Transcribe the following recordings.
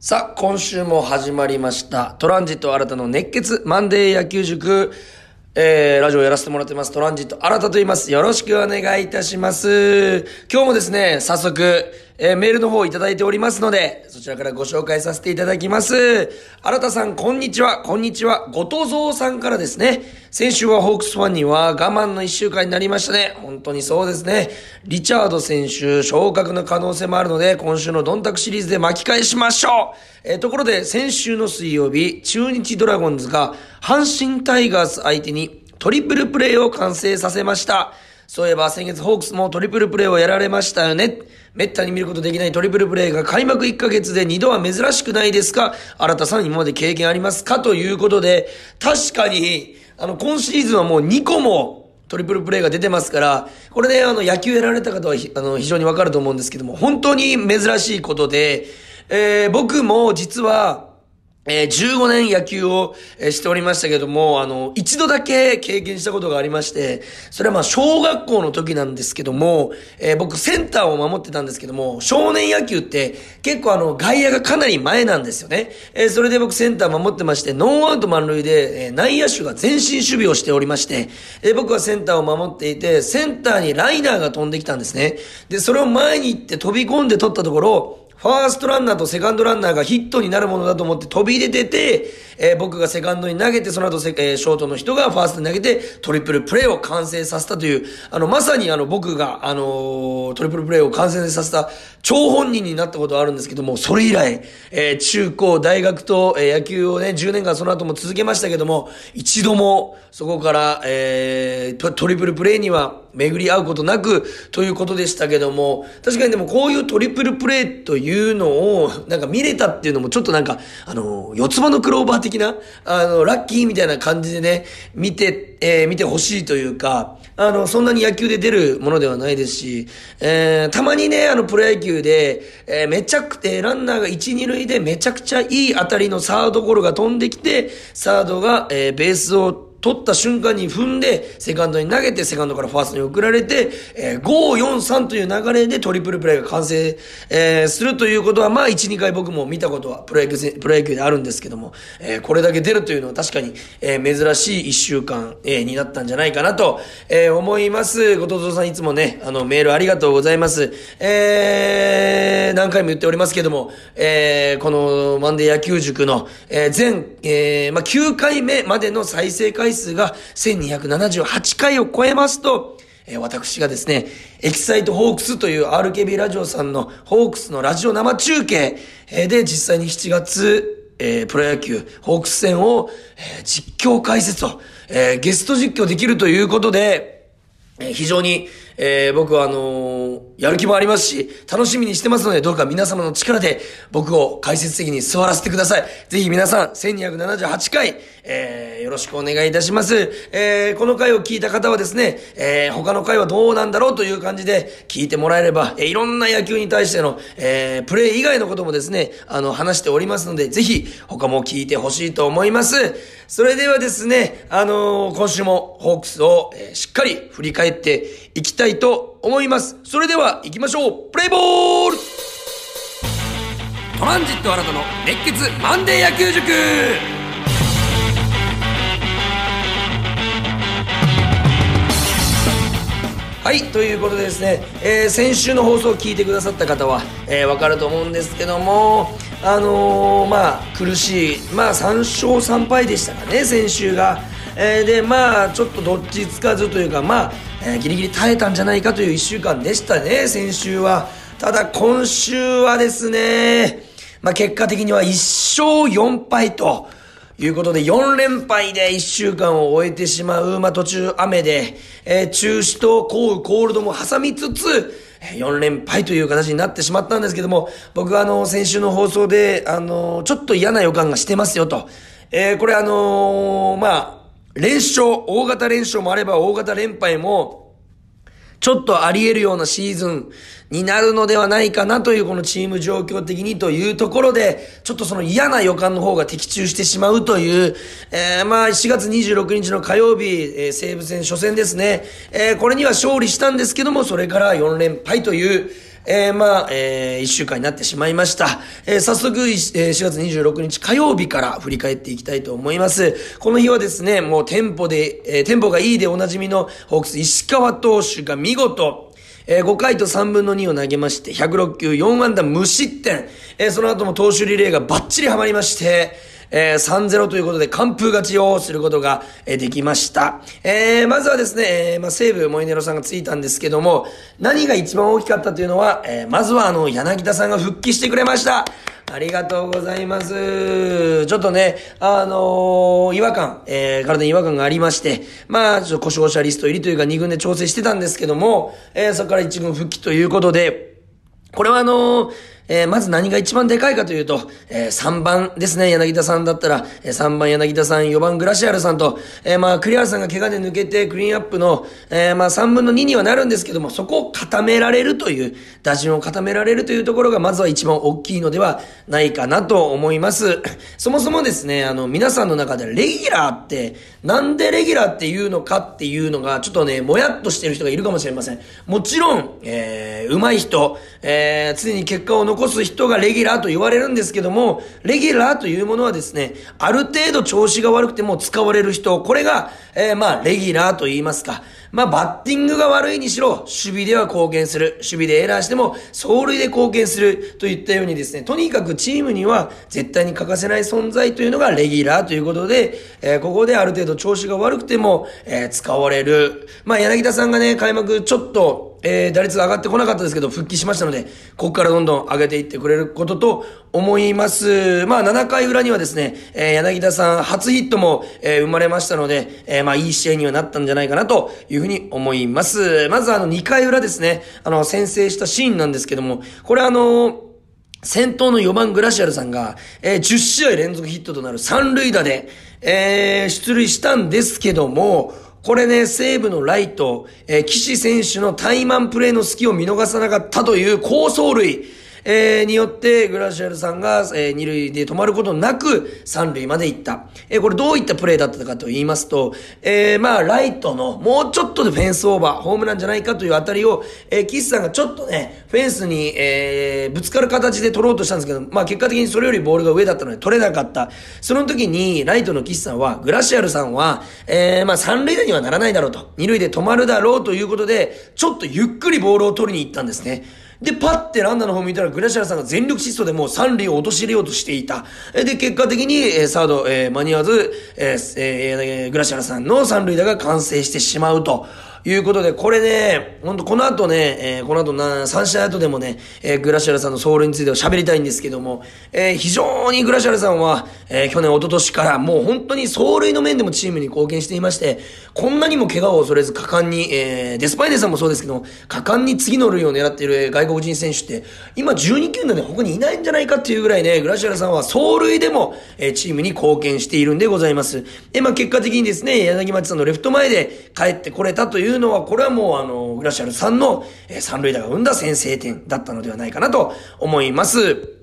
さあ、今週も始まりました。トランジット新たの熱血マンデー野球塾。えー、ラジオやらせてもらってます。トランジット新たと言います。よろしくお願いいたします。今日もですね、早速、えー、メールの方をいただいておりますので、そちらからご紹介させていただきます。新田さん、こんにちは。こんにちは。ごとぞうさんからですね。先週はホークスファンには我慢の一週間になりましたね。本当にそうですね。リチャード選手、昇格の可能性もあるので、今週のドンタクシリーズで巻き返しましょう。えーところで、先週の水曜日、中日ドラゴンズが阪神タイガース相手にトリプルプレーを完成させました。そういえば先月ホークスもトリプルプレーをやられましたよね。めったに見ることできないトリプルプレーが開幕1ヶ月で2度は珍しくないですか？新田さん今まで経験ありますか？ということで、確かに、あの、今シーズンはもう2個もトリプルプレーが出てますから、これね、あの、野球やられた方はあの非常にわかると思うんですけども、本当に珍しいことで、えー僕も実は、えー15年野球を、えしておりましたけども、あの、一度だけ経験したことがありまして、それはまあ小学校の時なんですけども、えー僕センターを守ってたんですけども、少年野球って結構あの、外野がかなり前なんですよね。えそれで僕センター守ってまして、ノーアウト満塁で、え内野手が前進守備をしておりまして、え僕はセンターを守っていて、センターにライナーが飛んできたんですね。で、それを前に行って飛び込んで取ったところ、ファーストランナーとセカンドランナーがヒットになるものだと思って飛び出てて、えー僕がセカンドに投げて、その後セ、えーショートの人がファーストに投げて、トリプルプレーを完成させたという、あの、まさにあの、僕が、あのートリプルプレーを完成させた、超本人になったことはあるんですけども、それ以来、えー中高、大学と、えー野球をね、10年間その後も続けましたけども、一度も、そこから、えートリプルプレーには巡り合うことなく、ということでしたけども、確かにでもこういうトリプルプレーというのを、なんか見れたっていうのもちょっとなんか、あの、四つ葉のクローバー的な、あの、ラッキーみたいな感じでね、見て、えー見てほしいというか、あの、そんなに野球で出るものではないですし、えーたまにね、あの、プロ野球で、えーめちゃくて、ランナーが1、2塁でめちゃくちゃいい当たりのサードゴロが飛んできて、サードが、えーベースを取った瞬間に踏んで、セカンドに投げて、セカンドからファーストに送られて、えー、5、4、3という流れでトリプルプレーが完成、えーするということは、まあ、1、2回僕も見たことは、プロ野球、プロ野球であるんですけども、えーこれだけ出るというのは確かに、えー珍しい1週間、えーになったんじゃないかなと、えー思います。後藤さんいつもね、あの、メールありがとうございます。えー何回も言っておりますけども、えーこのマンデー野球塾の、えー全、えーまあ、9回目までの再生回回数が1278回を超えますと、え私がですね、エキサイトホークスという RKB ラジオさんのホークスのラジオ生中継えで実際に7月、えープロ野球ホークス戦を、えー実況解説を、えーゲスト実況できるということで、え非常に、えー僕はあのーやる気もありますし、楽しみにしてますので、どうか皆様の力で僕を解説席に座らせてください。ぜひ皆さん、1278回、えーよろしくお願いいたします。えーこの回を聞いた方はですね、えー他の回はどうなんだろうという感じで聞いてもらえれば、えーいろんな野球に対しての、えープレー以外のこともですね、あの、話しておりますので、ぜひ他も聞いてほしいと思います。それではですね、あのー今週もホークスを、えーしっかり振り返っていきたいと思います。それでは行きましょうプレイボールトランジット新たの熱血マンデー野球塾はい、ということでですね、えー先週の放送を聞いてくださった方は、えーわかると思うんですけども、あのーまあ、苦しい、まあ、3勝3敗でしたかね、先週が。えーで、まあ、ちょっとどっちつかずというか、まあ、えーギリギリ耐えたんじゃないかという1週間でしたね、先週は。ただ、今週はですね、まあ、結果的には1勝4敗と、いうことで、4連敗で1週間を終えてしまう、まあ、途中雨で、えー中止と降雨コールドも挟みつつ、4連敗という形になってしまったんですけども、僕はあの、先週の放送で、あの、ちょっと嫌な予感がしてますよと。えーこれあのーまあ、連勝、大型連勝もあれば大型連敗も、ちょっとあり得るようなシーズンになるのではないかなというこのチーム状況的にというところで、ちょっとその嫌な予感の方が的中してしまうという、えー、まあ4月26日の火曜日、えー西武戦初戦ですね。えーこれには勝利したんですけども、それから4連敗という、えー、まあ、えー、一週間になってしまいました。えー、早速、えー、4月26日火曜日から振り返っていきたいと思います。この日はですね、もうテンポで、えー、テンポがいいでおなじみのホークス石川投手が見事、えー、5回と3分の2を投げまして、106球4安打無失点。えー、その後も投手リレーがバッチリハマりまして、えー、3-0ということで完封勝ちをすることが、えー、できました。えー、まずはですね、えー、まあ、西武モイネロさんがついたんですけども、何が一番大きかったというのは、えー、まずはあの、柳田さんが復帰してくれました。ありがとうございます。ちょっとね、あのー、違和感、えー、体に違和感がありまして、まあ、ちょっと故障者リスト入りというか2軍で調整してたんですけども、えー、そこから1軍復帰ということで、これはあのーえー、まず何が一番でかいかというと、えー、3番ですね、柳田さんだったら、えー、3番柳田さん、4番グラシアルさんと、えー、まあ、栗原さんが怪我で抜けてクリーンアップの、えー、まあ、3分の2にはなるんですけども、そこを固められるという、打順を固められるというところが、まずは一番大きいのではないかなと思います。そもそもですね、あの、皆さんの中でレギュラーって、なんでレギュラーっていうのかっていうのが、ちょっとね、もやっとしてる人がいるかもしれません。もちろん、えー、上手い人、えー、常に結果を残す人がレギュラーと言われるんですけども、レギュラーというものはですね、ある程度調子が悪くても使われる人、これが、えー、まあ、レギュラーと言いますか。まあ、バッティングが悪いにしろ、守備では貢献する。守備でエラーしても、走塁で貢献する。といったようにですね、とにかくチームには絶対に欠かせない存在というのがレギュラーということで、えー、ここである程度調子が悪くても、えー、使われる。まあ、柳田さんがね、開幕ちょっと、えー、打率が上がってこなかったですけど、復帰しましたので、ここからどんどん上げていってくれることと思います。まあ、7回裏にはですね、えー、柳田さん初ヒットも、えー、生まれましたので、え、まあ、いい試合にはなったんじゃないかなというふうに思います。まずあの、2回裏ですね、あの、先制したシーンなんですけども、これあの先頭の4番グラシアルさんが、えー、10試合連続ヒットとなる三塁打で、えー、出塁したんですけども、これね、西武のライト、えー、岸選手のタイマンプレーの隙を見逃さなかったという高走塁。えー、によって、グラシアルさんが、えー、二塁で止まることなく、三塁まで行った。えー、これどういったプレーだったかと言いますと、えー、まあ、ライトの、もうちょっとでフェンスオーバー、ホームランじゃないかというあたりを、えー、キスさんがちょっとね、フェンスに、えー、ぶつかる形で取ろうとしたんですけど、まあ、結果的にそれよりボールが上だったので取れなかった。その時に、ライトのキスさんは、グラシアルさんは、えー、まあ、三塁打にはならないだろうと。二塁で止まるだろうということで、ちょっとゆっくりボールを取りに行ったんですね。で、パッてランナーの方見たら、グラシアラさんが全力疾走でもう三塁を陥れようとしていた。で、結果的に、えー、サード、えー、間に合わず、えーえー、グラシアラさんの三塁打が完成してしまうと。いうことで、これね、ほんとこの後ね、えー、この後な、3試合後でもね、えー、グラシアルさんのソウルについては喋りたいんですけども、えー、非常にグラシアルさんは、えー、去年、一昨年からもう本当に走塁の面でもチームに貢献していまして、こんなにも怪我を恐れず果敢に、えー、デスパイネさんもそうですけど、果敢に次の塁を狙っている外国人選手って、今12球団で他にいないんじゃないかっていうぐらいね、グラシアルさんは走塁でも、えー、チームに貢献しているんでございます。えまあ結果的にですね、柳町さんのレフト前で帰ってこれたといういうのは、これはもうあの、グラシアルさんの、えー、三塁打が生んだ先制点だったのではないかなと思います。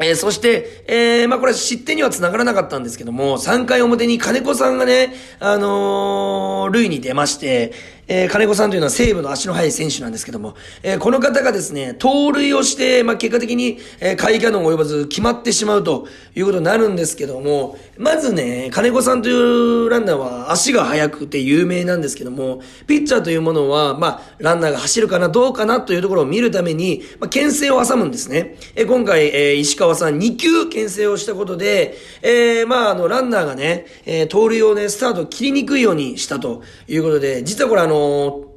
えー、そして、えー、まあ、これ失点には繋がらなかったんですけども、3回表に金子さんがね、あのー、塁に出まして、えー、金子さんというのは西武の足の速い選手なんですけども、えー、この方がですね、盗塁をして、まあ、結果的に、えー、下位キャノン及ばず決まってしまうということになるんですけども、まずね、金子さんというランナーは足が速くて有名なんですけども、ピッチャーというものは、まあ、ランナーが走るかな、どうかなというところを見るために、まあ、牽制を挟むんですね。えー、今回、えー、石川さん2球牽制をしたことで、えー、まあ、あの、ランナーがね、えー、盗塁をね、スタート切りにくいようにしたということで、実はこれあのの、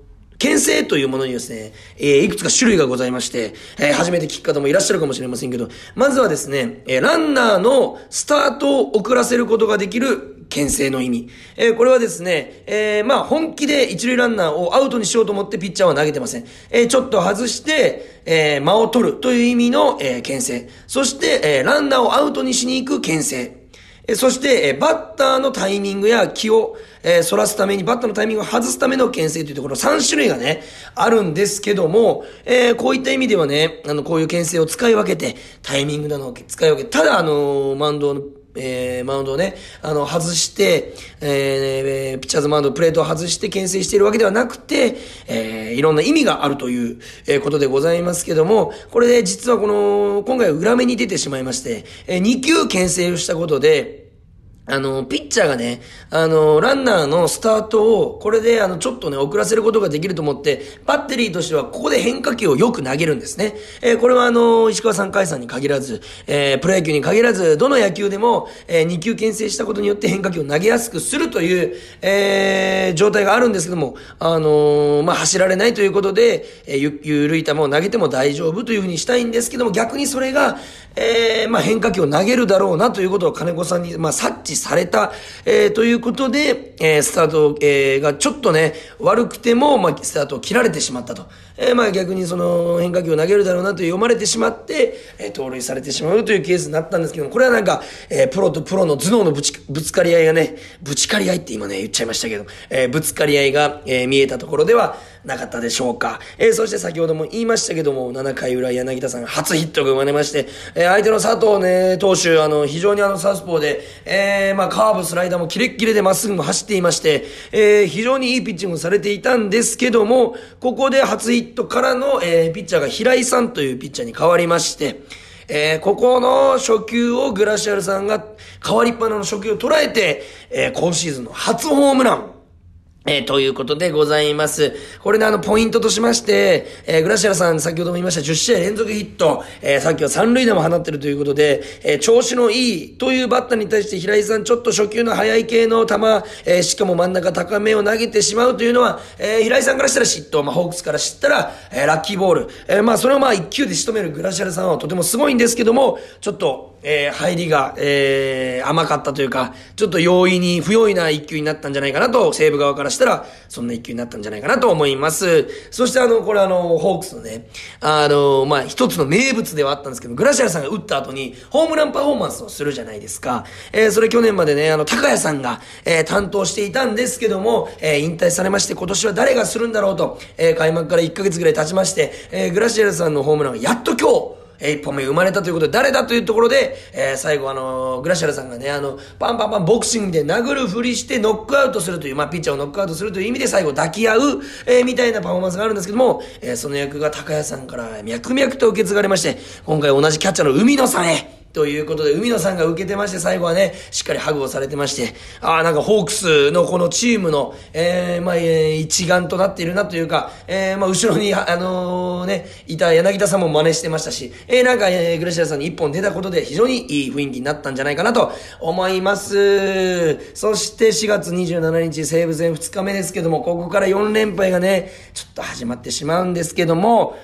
牽制というものにですね、えー、いくつか種類がございまして、えー、初めて聞く方もいらっしゃるかもしれませんけど、まずはですね、えー、ランナーのスタートを遅らせることができる牽制の意味。えー、これはですね、えー、まあ本気で一塁ランナーをアウトにしようと思ってピッチャーは投げてません。えー、ちょっと外して、えー、間を取るという意味の、えー、牽制。そして、えー、ランナーをアウトにしに行く牽制。えそして、えバッターのタイミングや気を、えー、反らすために、バッターのタイミングを外すための牽制というところ、3種類がね、あるんですけども、えー、こういった意味ではね、あの、こういう牽制を使い分けて、タイミングなのを使い分けて、ただ、あのー、マンドのえー、マウンドをね、あの、外して、えー、ピッチャーズマウンド、プレートを外して牽制しているわけではなくて、えー、いろんな意味があるという、えことでございますけども、これで実はこの、今回裏目に出てしまいまして、えー、2球牽制をしたことで、あの、ピッチャーがね、あの、ランナーのスタートを、これで、あの、ちょっとね、遅らせることができると思って、バッテリーとしては、ここで変化球をよく投げるんですね。えー、これはあの、石川さん、海さんに限らず、えー、プロ野球に限らず、どの野球でも、えー、2球牽制したことによって変化球を投げやすくするという、えー、状態があるんですけども、あのまあ、走られないということで、え、ゆ、ゆるい球を投げても大丈夫というふうにしたいんですけども、逆にそれが、えー、まあ、変化球を投げるだろうなということを金子さんに、まあ、察知された、えー、ということで、えー、スタート、えー、がちょっとね、悪くても、まあ、スタートを切られてしまったと。えー、まあ、逆にその変化球を投げるだろうなと読まれてしまって、えー、盗塁されてしまうというケースになったんですけど、これはなんか、えー、プロとプロの頭脳のぶち、ぶつかり合いがね、ぶちかり合いって今ね、言っちゃいましたけど、えー、ぶつかり合いが、えー、見えたところでは、なかったでしょうか。えー、そして先ほども言いましたけども、7回裏柳田さん初ヒットが生まれまして、えー、相手の佐藤ね、投手、あの、非常にあの、サウスポーで、えー、まあ、カーブ、スライダーもキレッキレでまっすぐも走っていまして、えー、非常にいいピッチングされていたんですけども、ここで初ヒットからの、えー、ピッチャーが平井さんというピッチャーに変わりまして、えー、ここの初球をグラシアルさんが変わりっぱなの初球を捉えて、えー、今シーズンの初ホームラン、えー、ということでございます。これね、あの、ポイントとしまして、えー、グラシアラさん、先ほども言いました10試合連続ヒット、えー、さっきは三塁打も放ってるということで、え、調子のいいというバッターに対して平井さん、ちょっと初球の速い系の球、え、しかも真ん中高めを投げてしまうというのは、え、平井さんからしたら嫉妬、まあ、ホークスから知ったら、え、ラッキーボール、え、まあ、それをまあ、一球で仕留めるグラシアラさんはとてもすごいんですけども、ちょっと、えー、入りが、えー、甘かったというか、ちょっと容易に、不用意な一球になったんじゃないかなと、西武側からしたら、そんな一球になったんじゃないかなと思います。そしてあの、これあの、ホークスのね、あの、まあ、一つの名物ではあったんですけど、グラシアルさんが打った後に、ホームランパフォーマンスをするじゃないですか。えー、それ去年までね、あの、高谷さんが、えー、担当していたんですけども、えー、引退されまして、今年は誰がするんだろうと、えー、開幕から1ヶ月ぐらい経ちまして、えー、グラシアルさんのホームランがやっと今日、え一本目生まれたということで、誰だというところで、えー、最後あのー、グラシャルさんがね、あの、パンパンパンボクシングで殴るふりしてノックアウトするという、まあ、ピッチャーをノックアウトするという意味で最後抱き合う、えー、みたいなパフォーマンスがあるんですけども、えー、その役が高谷さんから脈々と受け継がれまして、今回同じキャッチャーの海野さんへ、ということで、海野さんが受けてまして、最後はね、しっかりハグをされてまして、ああ、なんかホークスのこのチームの、えー、まあ、えー、一丸となっているなというか、えー、まあ、後ろに、あのー、ね、いた柳田さんも真似してましたし、えー、なんか、えー、グレシアさんに一本出たことで非常にいい雰囲気になったんじゃないかなと思います。そして4月27日、西武戦2日目ですけども、ここから4連敗がね、ちょっと始まってしまうんですけども、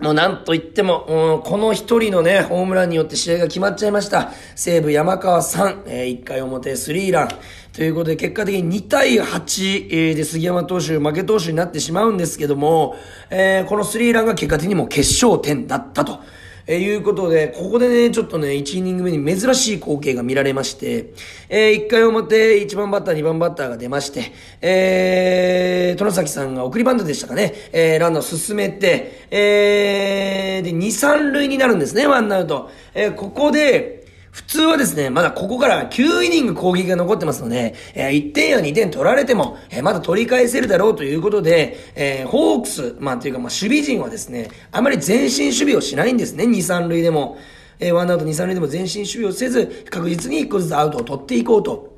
もうなんと言っても、この一人のね、ホームランによって試合が決まっちゃいました。西武山川さん、えー、1回表スリーラン。ということで、結果的に2対8、で杉山投手、負け投手になってしまうんですけども、えー、このスリーランが結果的にも決勝点だったと。えー、いうことで、ここでね、ちょっとね、1イニング目に珍しい光景が見られまして、えー、1回表、1番バッター、2番バッターが出まして、えー、殿崎さんが送りバントでしたかね、えー、ランナー進めて、えー、で、2、3塁になるんですね、ワンアウト。えー、ここで、普通はですね、まだここから9イニング攻撃が残ってますので、えー、1点や2点取られても、えー、まだ取り返せるだろうということで、えー、ホークス、まあというか、まあ守備陣はですね、あまり前進守備をしないんですね、2、3塁でも。えー、ワンアウト2、3塁でも前進守備をせず、確実に1個ずつアウトを取っていこうと。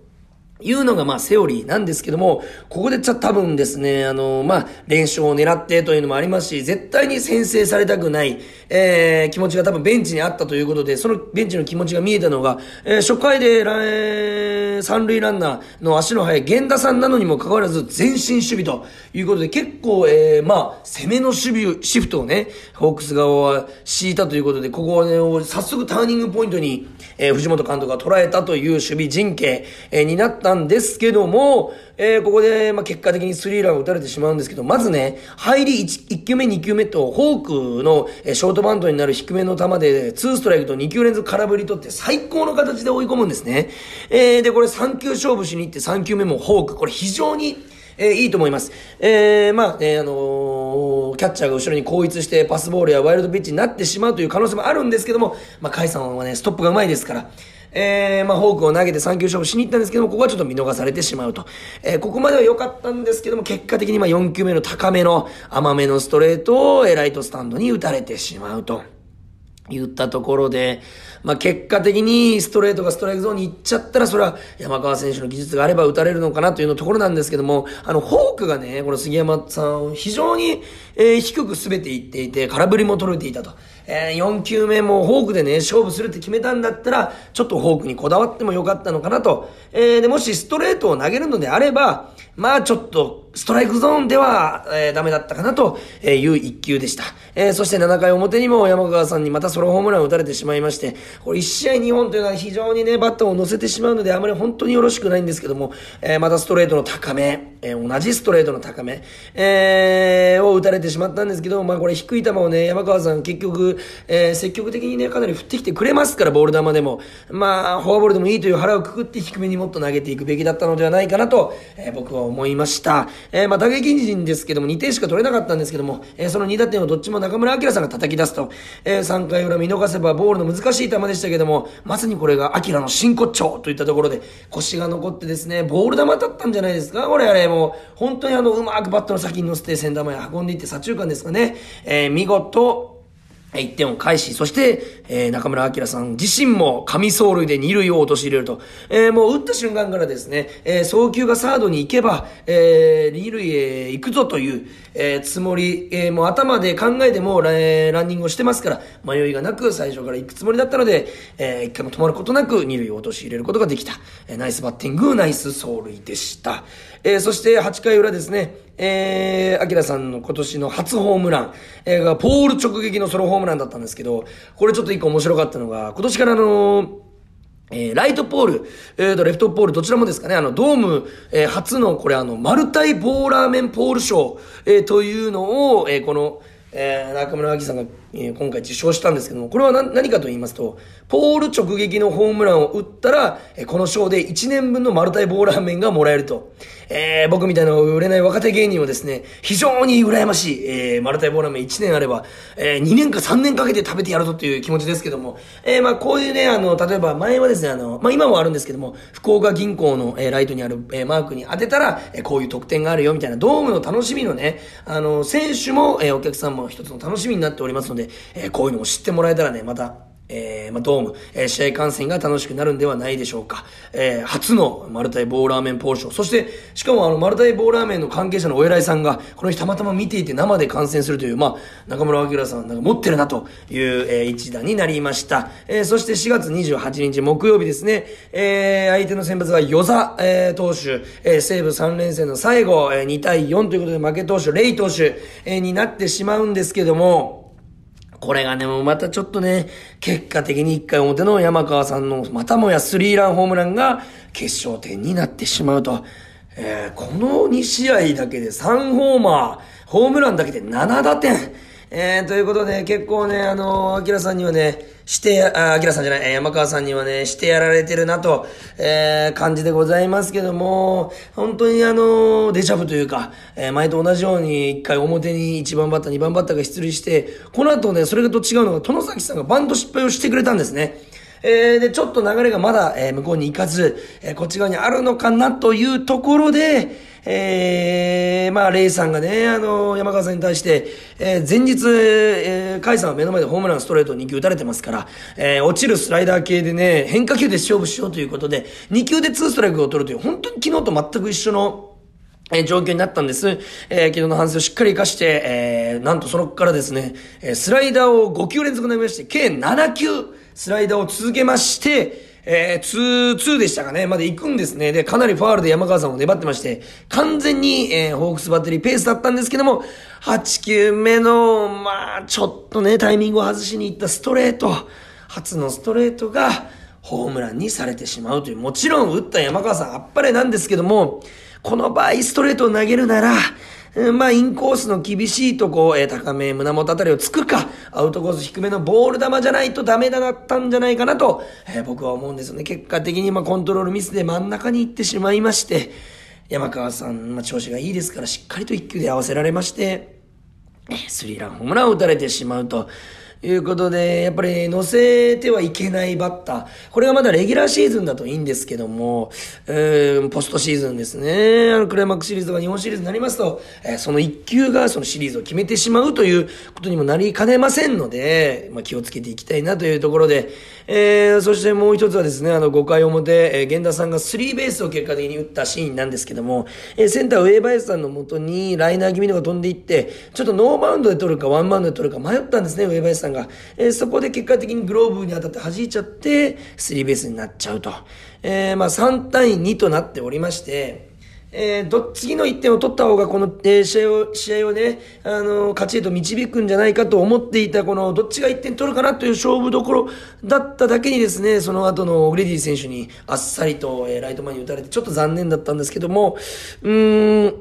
いうのがまあセオリーなんですけども、ここでちゃ多分ですね、あの、まあ、連勝を狙ってというのもありますし、絶対に先制されたくない、えー、気持ちが多分ベンチにあったということで、そのベンチの気持ちが見えたのが、えー、初回で、えー、三塁ランナーの足の速い源田さんなのにもかかわらず前進守備ということで、結構、えー、まあ、攻めの守備、シフトをね、ホークス側は敷いたということで、ここはね、早速ターニングポイントに、えー、藤本監督が捉えたという守備陣形、えー、になったんですけども、えー、ここで、まあ、結果的にスリーランを打たれてしまうんですけど、まずね、入り 1, 1球目、2球目と、ホークの、え、ショートバントになる低めの球で、2ストライクと2球連続空振り取って最高の形で追い込むんですね。えー、で、これ3球勝負しに行って3球目もホーク。これ非常に、えー、いいと思います。えー、まあ、ね、あのー、キャッチャーが後ろに後逸してパスボールやワイルドピッチになってしまうという可能性もあるんですけども、まあ、カイさんはね、ストップが上手いですから、えー、まあ、フォークを投げて3球勝負しに行ったんですけども、ここはちょっと見逃されてしまうと。えー、ここまでは良かったんですけども、結果的にまあ4球目の高めの甘めのストレートをライトスタンドに打たれてしまうと。言ったところで、まあ、結果的にストレートがストライクゾーンに行っちゃったら、それは山川選手の技術があれば打たれるのかなというのところなんですけども、あの、フォークがね、この杉山さん、非常に、えー、低く滑っていっていて、空振りも取れていたと。えー、4球目もフォークでね、勝負するって決めたんだったら、ちょっとフォークにこだわってもよかったのかなと。えー、で、もしストレートを投げるのであれば、まあちょっと、ストライクゾーンでは、えー、ダメだったかなという一球でした。えー、そして7回表にも山川さんにまたソロホームランを打たれてしまいまして、これ1試合2本というのは非常にね、バットを乗せてしまうので、あまり本当によろしくないんですけども、えー、またストレートの高め、えー、同じストレートの高め、えー、を打たれてしまったんですけど、まあこれ低い球をね、山川さん結局、えー、積極的にね、かなり振ってきてくれますから、ボール球でも。まあ、フォアボールでもいいという腹をくくって低めにもっと投げていくべきだったのではないかなと、えー、僕は思いました。えー、まあ打撃陣ですけども、2点しか取れなかったんですけども、えー、その2打点をどっちも中村明さんが叩き出すと、えー、3回裏見逃せばボールの難しい球でしたけども、まさにこれが明の真骨頂といったところで、腰が残ってですね、ボール球だったんじゃないですか？これあれ、もう、本当にあの、うまくバットの先に乗せて、センター前運んでいって左中間ですかね、え、見事、1点を返し、そして、えー、中村明さん自身も神走塁で二塁を陥れると。えー、もう打った瞬間からですね、えー、送球がサードに行けば、え、二塁へ行くぞという、え、つもり、え、もう頭で考えても、え、ランニングをしてますから、迷いがなく最初から行くつもりだったので、えー、一回も止まることなく二塁を陥れることができた。え、ナイスバッティング、ナイス走塁でした。えー、そして8回裏ですね、えー、アキラさんの今年の初ホームラン、えー、がポール直撃のソロホームランだったんですけど、これちょっと一個面白かったのが、今年からあのーえー、ライトポール、えーと、レフトポール、どちらもですかね、あの、ドーム、えー、初の、これあの、マルタイボーラーメンポール賞、えー、というのを、えー、この、えー、中村明さんが、えー、今回受賞したんですけども、これは何何かと言いますと、ポール直撃のホームランを打ったら、えー、この賞で1年分のマルタイボーラーメンがもらえると。えー、僕みたいな売れない若手芸人はですね、非常に羨ましい、えー、マルタイボーラーメン1年あれば、えー、2年か3年かけて食べてやるぞっていう気持ちですけども、えー、まあこういうね、あの、例えば前はですね、あの、まあ今もあるんですけども、福岡銀行の、えー、ライトにある、えー、マークに当てたら、えー、こういう特典があるよみたいな、ドームの楽しみのね、あの、選手も、えー、お客さんも一つの楽しみになっておりますので、でえ、こういうのを知ってもらえたらね、また、えー、まあ、ドーム、えー、試合観戦が楽しくなるんではないでしょうか。えー、初のマルタイボーラーメンポーショー。そして、しかもあの、マルタイボーラーメンの関係者のお偉いさんが、この日たまたま見ていて生で観戦するという、まあ、中村明さんなんか持ってるなという、えー、一打になりました。えー、そして4月28日木曜日ですね、えー、相手の先発は与座、えー、投手、えー、西武3連戦の最後、えー、2対4ということで負け投手、レイ投手、えー、になってしまうんですけども、これがね、もうまたちょっとね、結果的に1回表の山川さんのまたもやスリーランホームランが決勝点になってしまうと。えー、この2試合だけで3ホーマー、ホームランだけで7打点。えー、ということで、結構ね、あのー、アキラさんにはね、して、あ、アキラさんじゃない、山川さんにはね、してやられてるなと、えー、感じでございますけども、本当にあのー、デジャブというか、えー、前と同じように、一回表に一番バッター、二番バッターが出塁して、この後ね、それと違うのが、殿崎さんがバント失敗をしてくれたんですね。えー、で、ちょっと流れがまだ、えー、向こうに行かず、えー、こっち側にあるのかなというところで、えー、まあ、レイさんがね、あの、山川さんに対して、えー、前日、えー、カイさんは目の前でホームランストレート2球打たれてますから、えー、落ちるスライダー系でね、変化球で勝負しようということで、2球で2ストライクを取るという、本当に昨日と全く一緒の、えー、状況になったんです。えー、昨日の反省をしっかり活かして、えー、なんとそのからですね、えー、スライダーを5球連続投げまして、計7球、スライダーを続けまして、えー、2、2でしたかね、まで行くんですね。で、かなりファールで山川さんも粘ってまして、完全に、えー、ホークスバッテリーペースだったんですけども、8球目の、まあ、ちょっとね、タイミングを外しに行ったストレート、初のストレートが、ホームランにされてしまうという、もちろん打った山川さんあっぱれなんですけども、この場合ストレートを投げるなら、まあ、インコースの厳しいとこ、えー、高め、胸元あたりをつくか、アウトコース低めのボール球じゃないとダメだったんじゃないかなと、えー、僕は思うんですよね。結果的に、まあ、コントロールミスで真ん中に行ってしまいまして、山川さん、まあ、調子がいいですから、しっかりと1球で合わせられまして、スリーランホームランを打たれてしまうと、いうことで、やっぱり乗せてはいけないバッター。これがまだレギュラーシーズンだといいんですけども、えー、ポストシーズンですね。あの、クライマックスシリーズとか日本シリーズになりますと、えー、その1球がそのシリーズを決めてしまうということにもなりかねませんので、まあ、気をつけていきたいなというところで、えー、そしてもう一つはですね、あの、5回表、えー、源田さんがスリーベースを結果的に打ったシーンなんですけども、えー、センター上林さんのもとにライナー気味のが飛んでいって、ちょっとノーバウンドで取るかワンバウンドで取るか迷ったんですね、上林さんが。えー、そこで結果的にグローブに当たって弾いちゃって、スリーベースになっちゃうと。えー、まあ3対2となっておりまして、えー、ど、次の1点を取った方が、この、えー、試合を、試合をね、あのー、勝ちへと導くんじゃないかと思っていた、この、どっちが1点取るかなという勝負どころだっただけにですね、その後のオグレディ選手にあっさりと、えー、ライト前に打たれて、ちょっと残念だったんですけども、うーん、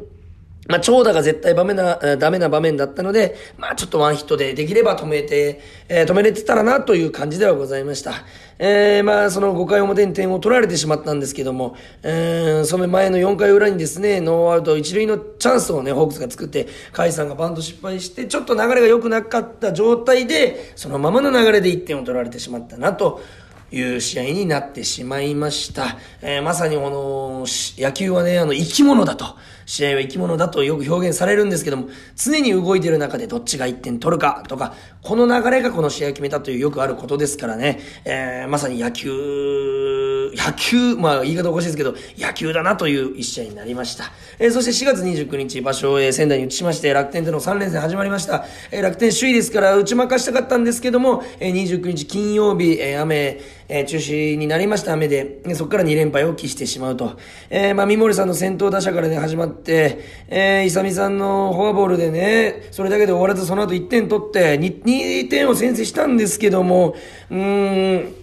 まあ、長打が絶対場面な、ダメな場面だったので、まあ、ちょっとワンヒットでできれば止めて、えー、止めれてたらなという感じではございました。えー、まあ、その5回表に点を取られてしまったんですけども、えー、その前の4回裏にですね、ノーアウト1塁のチャンスをね、ホークスが作って、甲斐さんがバント失敗して、ちょっと流れが良くなかった状態で、そのままの流れで1点を取られてしまったなと、いう試合になってしまいました。えー、まさにこの、野球はね、あの、生き物だと。試合は生き物だとよく表現されるんですけども、常に動いている中でどっちが1点取るかとか、この流れがこの試合を決めたというよくあることですからね、えー、まさに野球、野球、まあ言い方おかしいですけど、野球だなという一試合になりました。えー、そして4月29日、場所を、え、仙台に移しまして、楽天での3連戦始まりました。えー、楽天首位ですから打ち負かしたかったんですけども、えー、29日金曜日、えー、雨、えー、中止になりました雨で、そこから2連敗を喫してしまうと。えー、まあ、三森さんの先頭打者からね、始まって、えー、イサミさんのフォアボールでね、それだけで終わらずその後1点取って、2, 2点を先制したんですけども、うーん、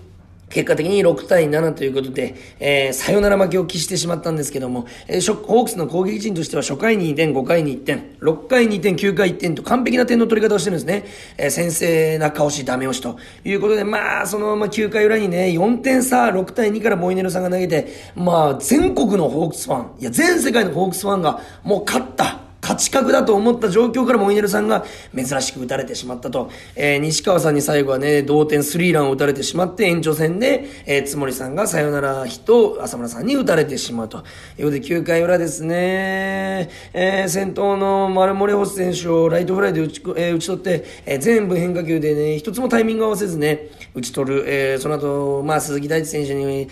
結果的に6対7ということで、えー、サヨナラ負けを喫してしまったんですけども、えー、ホークスの攻撃陣としては初回に2点、5回に1点、6回に2点、9回1点と完璧な点の取り方をしてるんですね。えー、先制中押し、ダメ押しということで、まあ、そのまま9回裏にね、4点差、6対2からモイネルさんが投げて、まあ、全国のホークスファン、いや、全世界のホークスファンがもう勝った。勝ち確だと思った状況からモイネルさんが珍しく打たれてしまったと。えー、西川さんに最後はね、同点スリーランを打たれてしまって延長戦で、えー、つもりさんがサヨナラヒットを浅村さんに打たれてしまうと。いうことで9回裏ですね、えー、先頭の丸森星選手をライトフライで打ち,、えー、打ち取って、えー、全部変化球でね、一つもタイミング合わせずね、打ち取る。えー、その後、まあ鈴木大地選手に、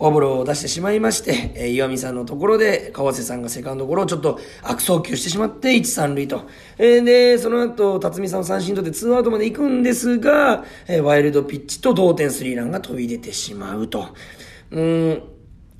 フォアボールを出してしまいまして、えー、岩見さんのところで、川瀬さんがセカンドゴロをちょっと悪送球してしまって、1、3塁と。えー、で、その後、辰巳さんを三振とって2アウトまで行くんですが、えー、ワイルドピッチと同点スリーランが飛び出てしまうと。うん。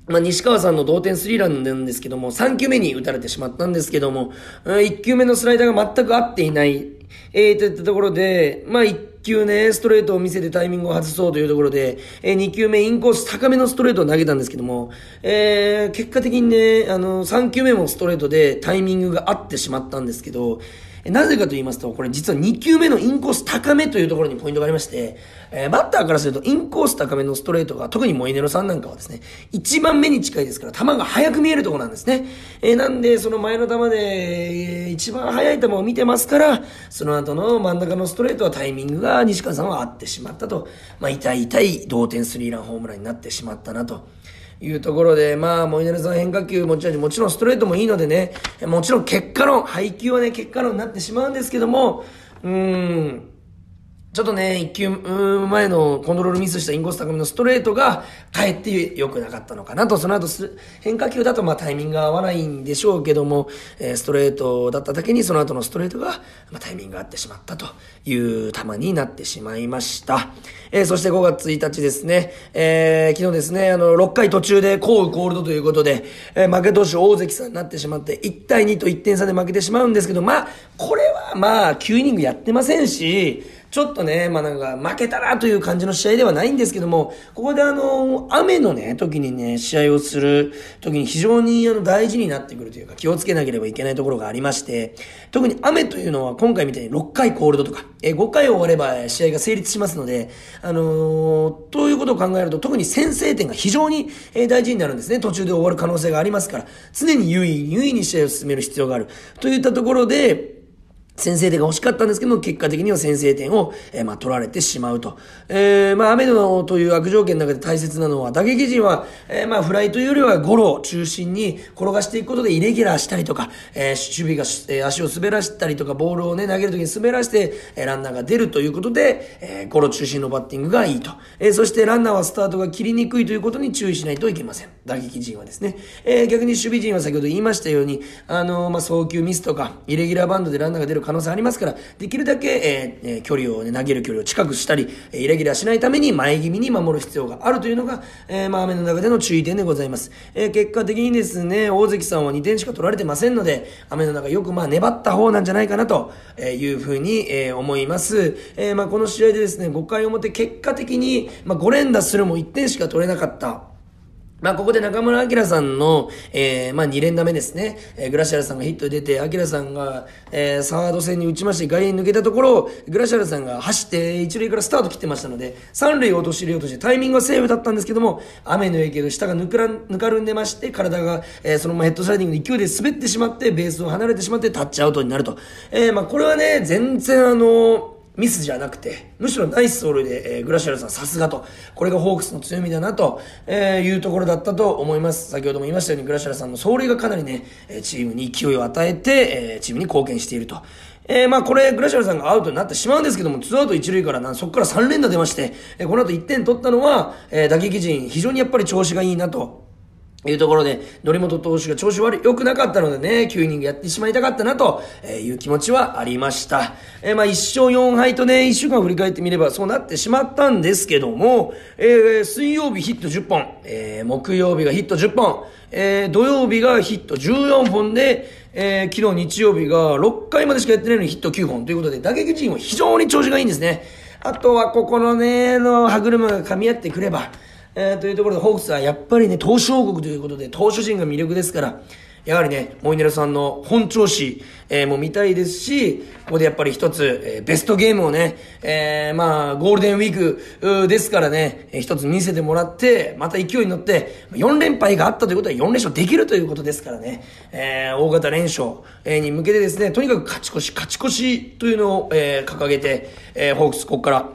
まあ、西川さんの同点スリーランなんですけども、3球目に打たれてしまったんですけども、1球目のスライダーが全く合っていない、えー、といったところで、まあ、1 1球ね、ストレートを見せてタイミングを外そうというところで、えー、2球目インコース高めのストレートを投げたんですけども、えー、結果的にね、あの、3球目もストレートでタイミングが合ってしまったんですけど、なぜかと言いますと、これ実は2球目のインコース高めというところにポイントがありまして、えー、バッターからするとインコース高めのストレートが、特にモイネロさんなんかはですね、一番目に近いですから、球が速く見えるところなんですね。えー、なんで、その前の球で、えー、一番速い球を見てますから、その後の真ん中のストレートはタイミングが西川さんは合ってしまったと、まあ、痛い痛い同点スリーランホームランになってしまったなと。いうところで、まあ、モイネルさん変化球持ち味、もちろんストレートもいいのでね、もちろん結果論、配球はね、結果論になってしまうんですけども、うーん、ちょっとね、一球前のコントロールミスしたインコース高めのストレートが、かえって良くなかったのかなと、その後変化球だとまあタイミングが合わないんでしょうけども、え、ストレートだっただけにその後のストレートが、ま、タイミングが合ってしまったという球になってしまいました。えー、そして5月1日ですね、えー、昨日ですね、あの、6回途中で降雨コールドということで、えー、負け投手大関さんになってしまって、1対2と1点差で負けてしまうんですけど、まあ、これはまあ、9イニングやってませんし、ちょっとね、まあなんか負けたなという感じの試合ではないんですけども、ここであの、雨のね、時にね、試合をする時に非常にあの大事になってくるというか気をつけなければいけないところがありまして、特に雨というのは今回みたいに6回コールドとか、え5回終われば試合が成立しますので、あのー、ということを考えると特に先制点が非常に大事になるんですね。途中で終わる可能性がありますから、常に優位、優位に試合を進める必要がある。といったところで、先制点が欲しかったんですけども、結果的には先制点を、えー、まあ、取られてしまうと。えー、まあ、雨のという悪条件の中で大切なのは、打撃陣は、えー、まあ、フライというよりはゴロを中心に転がしていくことでイレギュラーしたりとか、え、守備が、え、足を滑らしたりとか、ボールをね、投げるときに滑らして、え、ランナーが出るということで、え、ゴロ中心のバッティングがいいと。え、そしてランナーはスタートが切りにくいということに注意しないといけません。打撃陣はですね。えー、逆に守備陣は先ほど言いましたように、あの、まあ、送球ミスとか、イレギュラーバンドでランナーが出る可能性ありますから、できるだけ、えー、距離を、ね、投げる距離を近くしたり、イレギュラーしないために前気味に守る必要があるというのが、えー、まあ、雨の中での注意点でございます。えー、結果的にですね、大関さんは2点しか取られてませんので、雨の中よくまあ粘った方なんじゃないかなというふうに、えー、思います。えー、まあ、この試合でですね、5回表結果的に、まあ、5連打するも1点しか取れなかった。まあ、ここで中村明さんの、えー、まあ、2連打目ですね。えー、グラシアルさんがヒット出て、明さんが、えー、サード戦に打ちまして、外野に抜けたところ、グラシアルさんが走って、一塁からスタート切ってましたので、三塁を落とし入れようとして、タイミングはセーフだったんですけども、雨の影響で下がぬからぬかるんでまして、体が、えー、そのままヘッドスライディングの勢いで滑ってしまって、ベースを離れてしまって、タッチアウトになると。えー、まあ、これはね、全然あのーミスじゃなくて、むしろナイスソールで、えー、グラシアルさんさすがと、これがホークスの強みだなと、えー、いうところだったと思います。先ほども言いましたように、グラシアルさんの走塁がかなりね、チームに勢いを与えて、えー、チームに貢献していると。えー、まあこれ、グラシアルさんがアウトになってしまうんですけども、ツーアウト一塁からな、そこから3連打出まして、えー、この後1点取ったのは、えー、打撃陣、非常にやっぱり調子がいいなと。いうところで、則本投手が調子悪い、良くなかったのでね、9イニングやってしまいたかったな、という気持ちはありました。えー、まあ、1勝4敗とね、1週間振り返ってみればそうなってしまったんですけども、えー、水曜日ヒット10本、えー、木曜日がヒット10本、えー、土曜日がヒット14本で、えー、昨日日曜日が6回までしかやってないのにヒット9本ということで、打撃陣は非常に調子がいいんですね。あとはここのね、の歯車が噛み合ってくれば、えー、というところでホークスはやっぱりね、投手王国ということで、投手陣が魅力ですから、やはりね、モイネルさんの本調子、えー、も見たいですし、ここでやっぱり一つ、えー、ベストゲームをね、えー、まあ、ゴールデンウィークですからね、えー、一つ見せてもらって、また勢いに乗って、4連敗があったということは4連勝できるということですからね、えー、大型連勝、えー、に向けてですね、とにかく勝ち越し、勝ち越しというのを、えー、掲げて、えー、ホークスここから、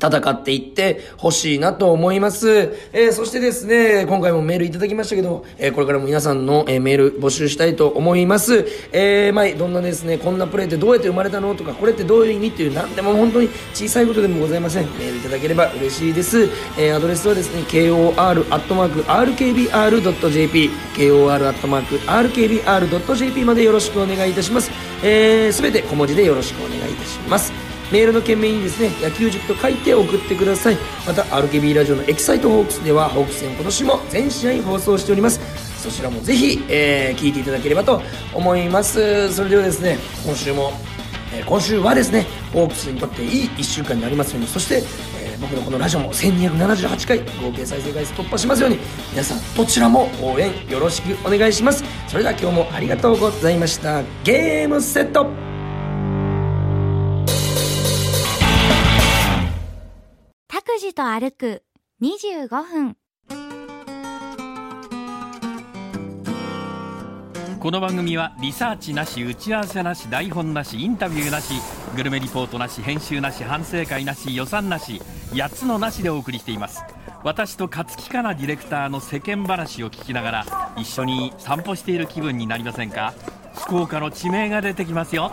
戦っていってほしいなと思います。えー、そしてですね、今回もメールいただきましたけど、えー、これからも皆さんの、えー、メール募集したいと思います。えー、まあ、どんなですね、こんなプレーってどうやって生まれたのとか、これってどういう意味っていう、なんでも本当に小さいことでもございません。メールいただければ嬉しいです。え、アドレスはですね、kor.rkbr.jp、kor.rkbr.jp までよろしくお願いいたします。えー、すべて小文字でよろしくお願いいたします。メールの件名にですね、野球塾と書いて送ってください。また、RKB ラジオのエキサイトホークスでは、ホークス戦今年も全試合放送しております。そちらもぜひ、えー、聞いていただければと思います。それではですね、今週も、えー、今週はですね、ホークスにとっていい1週間になりますように、そして、えー、僕のこのラジオも1278回合計再生回数突破しますように、皆さんどちらも応援よろしくお願いします。それでは今日もありがとうございました。ゲームセットと歩く25分。この番組はリサーチなし打ち合わせなし台本なしインタビューなしグルメリポートなし編集なし反省会なし予算なし8つのなしでお送りしています。私と勝木かなディレクターの世間話を聞きながら一緒に散歩している気分になりませんか？福岡の地名が出てきますよ。